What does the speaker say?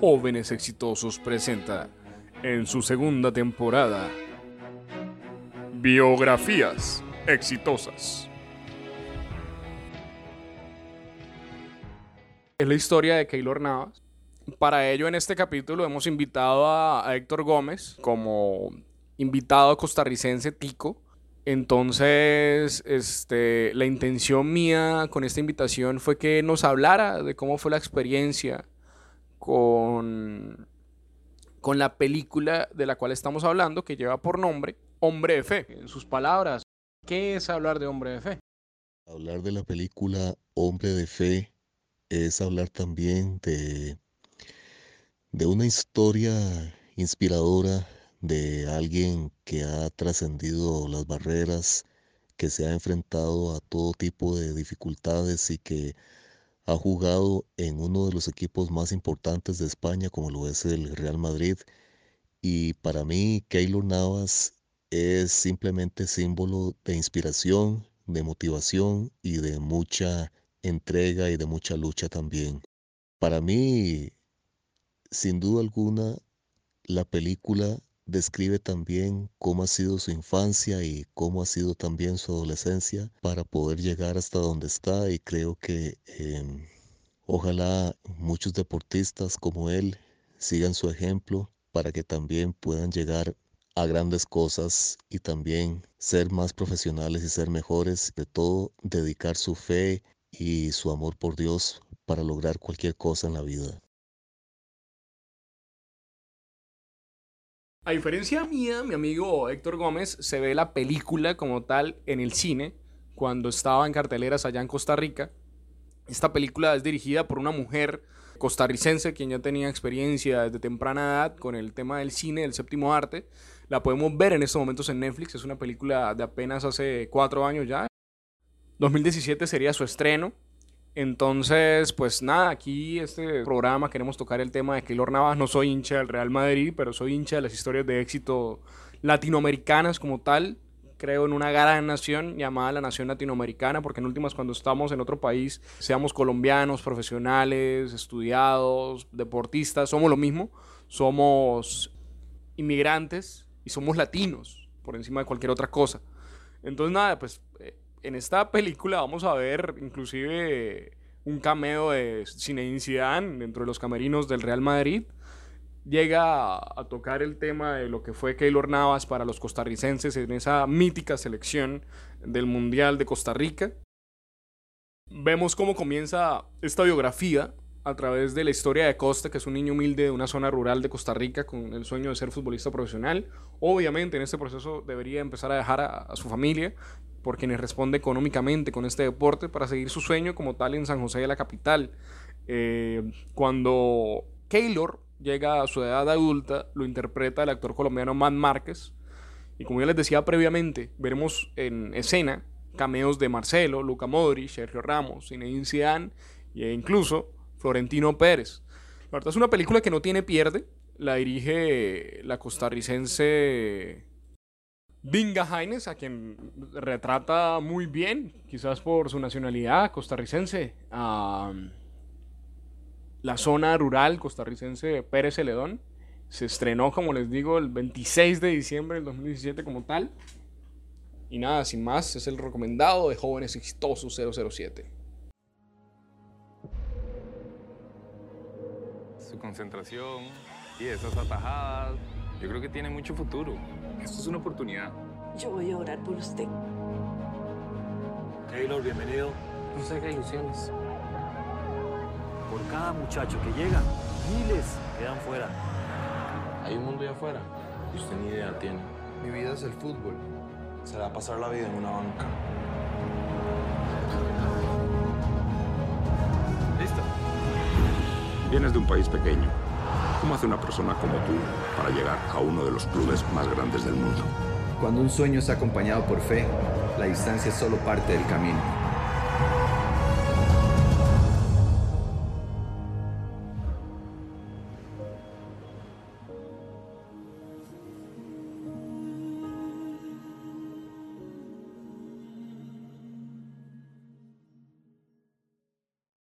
Jóvenes Exitosos presenta en su segunda temporada Biografías Exitosas. Es la historia de Keylor Navas. Para ello, en este capítulo hemos invitado a, Héctor Gómez como invitado costarricense tico. Entonces, este, la intención mía con esta invitación fue que nos hablara de cómo fue la experiencia con, con la película de la cual estamos hablando, que lleva por nombre Hombre de Fe. En sus palabras, ¿qué es hablar de Hombre de Fe? Hablar de la película Hombre de Fe es hablar también de, de una historia inspiradora de alguien que ha trascendido las barreras, que se ha enfrentado a todo tipo de dificultades y que ha jugado en uno de los equipos más importantes de España, como lo es el Real Madrid. Y para mí, Keylor Navas es simplemente símbolo de inspiración, de motivación y de mucha entrega y de mucha lucha también. Para mí, sin duda alguna, la película describe también cómo ha sido su infancia y cómo ha sido también su adolescencia para poder llegar hasta donde está y creo que em, ojalá muchos deportistas como él sigan su ejemplo para que también puedan llegar a grandes cosas y también ser más profesionales y ser mejores, de todo dedicar su fe y su amor por Dios para lograr cualquier cosa en la vida. A diferencia mía, mi amigo Héctor Gómez se ve la película como tal en el cine cuando estaba en carteleras allá en Costa Rica. Esta película es dirigida por una mujer costarricense quien ya tenía experiencia desde temprana edad con el tema del cine, del séptimo arte. La podemos ver en estos momentos en Netflix, es una película de apenas hace cuatro años ya. 2017 sería su estreno entonces, pues nada, aquí este programa queremos tocar el tema de Keylor Navas. No soy hincha del Real Madrid, pero soy hincha de las historias de éxito latinoamericanas como tal. Creo en una gran nación llamada la nación latinoamericana, porque en últimas cuando estamos en otro país, seamos colombianos, profesionales, estudiados, deportistas, somos lo mismo. Somos inmigrantes y somos latinos por encima de cualquier otra cosa. Entonces nada, pues eh, en esta película vamos a ver inclusive un cameo de Zinedine Zidane dentro de los camerinos del Real Madrid. Llega a, tocar el tema de lo que fue Keylor Navas para los costarricenses en esa mítica selección del Mundial de Costa Rica. Vemos cómo comienza esta biografía a través de la historia de Costa, que es un niño humilde de una zona rural de Costa Rica con el sueño de ser futbolista profesional. Obviamente en este proceso debería empezar a dejar a, a su familia por quienes responde económicamente con este deporte para seguir su sueño como tal en San José de la capital. Eh, cuando Keylor llega a su edad adulta, lo interpreta el actor colombiano Matt Márquez. Y como ya les decía previamente, veremos en escena cameos de Marcelo, Luca Modri, Sergio Ramos, Zinedine Zidane e incluso Florentino Pérez. La verdad es una película que no tiene pierde. La dirige la costarricense Vinga Haines, a quien retrata muy bien, quizás por su nacionalidad costarricense, a la zona rural costarricense Pérez Celedón. Se estrenó, como les digo, el 26 de diciembre del 2017 como tal. Y nada, sin más, es el recomendado de Jóvenes Exitosos 007. Su concentración y esas atajadas yo creo que tiene mucho futuro. Esto es una oportunidad. Yo voy a orar por usted. Taylor, bienvenido. No sé qué ilusiones. Por cada muchacho que llega, miles quedan fuera. Hay un mundo allá afuera y usted ni idea tiene. Mi vida es el fútbol. Se va a pasar la vida en una banca. ¿Listo? Vienes de un país pequeño. ¿Cómo hace una persona como tú para llegar a uno de los clubes más grandes del mundo? Cuando un sueño es acompañado por fe, la distancia es solo parte del camino.